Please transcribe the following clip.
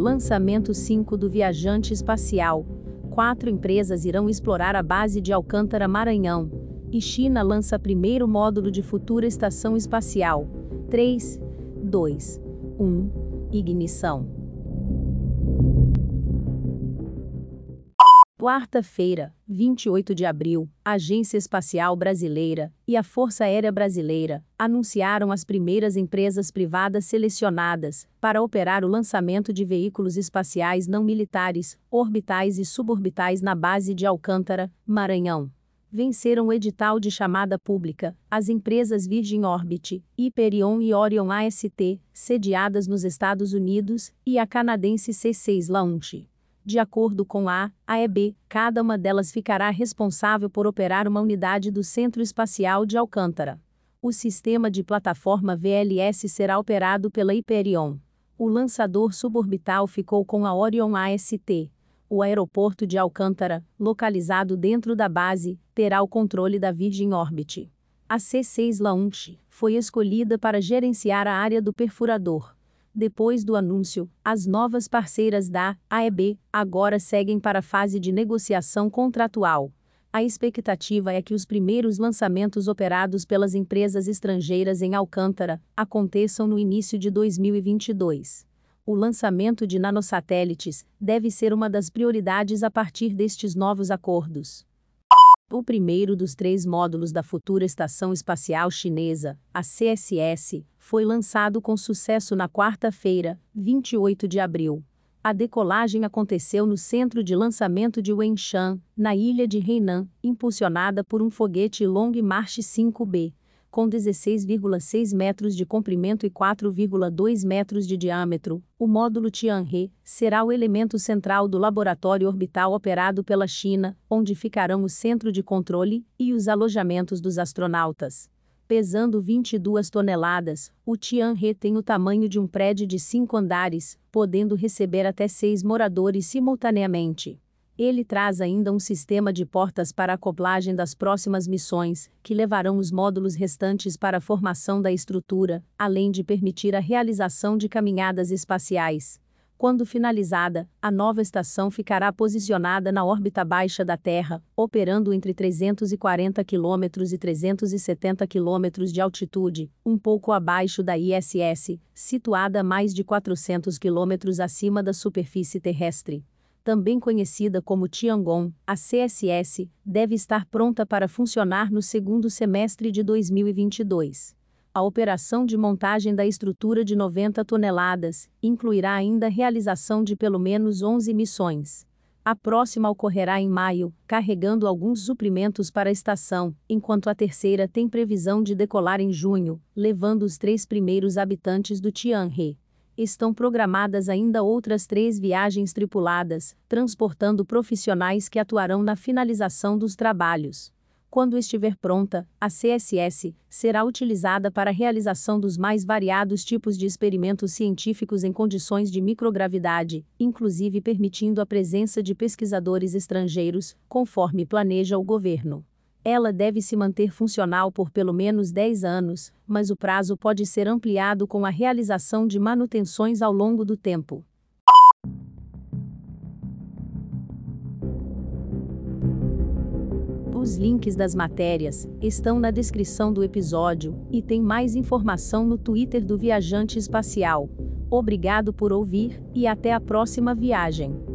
Lançamento 5 do Viajante Espacial. Quatro empresas irão explorar a base de Alcântara, Maranhão. E China lança primeiro módulo de futura estação espacial. 3, 2, 1. Ignição. Quarta-feira, 28 de abril, a Agência Espacial Brasileira e a Força Aérea Brasileira anunciaram as primeiras empresas privadas selecionadas para operar o lançamento de veículos espaciais não militares, orbitais e suborbitais na base de Alcântara, Maranhão. Venceram o edital de chamada pública as empresas Virgin Orbit, Hyperion e Orion AST, sediadas nos Estados Unidos, e a canadense C6 Launch. De acordo com a AEB, cada uma delas ficará responsável por operar uma unidade do Centro Espacial de Alcântara. O sistema de plataforma VLS será operado pela Hyperion. O lançador suborbital ficou com a Orion AST. O aeroporto de Alcântara, localizado dentro da base, terá o controle da Virgin Orbit. A C6 Launch foi escolhida para gerenciar a área do perfurador. Depois do anúncio, as novas parceiras da AEB agora seguem para a fase de negociação contratual. A expectativa é que os primeiros lançamentos operados pelas empresas estrangeiras em Alcântara aconteçam no início de 2022. O lançamento de nanosatélites deve ser uma das prioridades a partir destes novos acordos. O primeiro dos três módulos da futura Estação Espacial Chinesa, a CSS, foi lançado com sucesso na quarta-feira, 28 de abril. A decolagem aconteceu no centro de lançamento de Wenshan, na ilha de Hainan, impulsionada por um foguete Long March 5B com 16,6 metros de comprimento e 4,2 metros de diâmetro, o módulo Tianhe será o elemento central do laboratório orbital operado pela China, onde ficarão o centro de controle e os alojamentos dos astronautas. Pesando 22 toneladas, o Tianhe tem o tamanho de um prédio de cinco andares, podendo receber até seis moradores simultaneamente. Ele traz ainda um sistema de portas para acoplagem das próximas missões, que levarão os módulos restantes para a formação da estrutura, além de permitir a realização de caminhadas espaciais. Quando finalizada, a nova estação ficará posicionada na órbita baixa da Terra, operando entre 340 km e 370 km de altitude, um pouco abaixo da ISS, situada a mais de 400 km acima da superfície terrestre também conhecida como Tiangong, a CSS, deve estar pronta para funcionar no segundo semestre de 2022. A operação de montagem da estrutura de 90 toneladas incluirá ainda a realização de pelo menos 11 missões. A próxima ocorrerá em maio, carregando alguns suprimentos para a estação, enquanto a terceira tem previsão de decolar em junho, levando os três primeiros habitantes do Tianhe estão programadas ainda outras três viagens tripuladas, transportando profissionais que atuarão na finalização dos trabalhos. Quando estiver pronta, a CSS será utilizada para a realização dos mais variados tipos de experimentos científicos em condições de microgravidade, inclusive permitindo a presença de pesquisadores estrangeiros, conforme planeja o governo. Ela deve se manter funcional por pelo menos 10 anos, mas o prazo pode ser ampliado com a realização de manutenções ao longo do tempo. Os links das matérias estão na descrição do episódio e tem mais informação no Twitter do Viajante Espacial. Obrigado por ouvir e até a próxima viagem.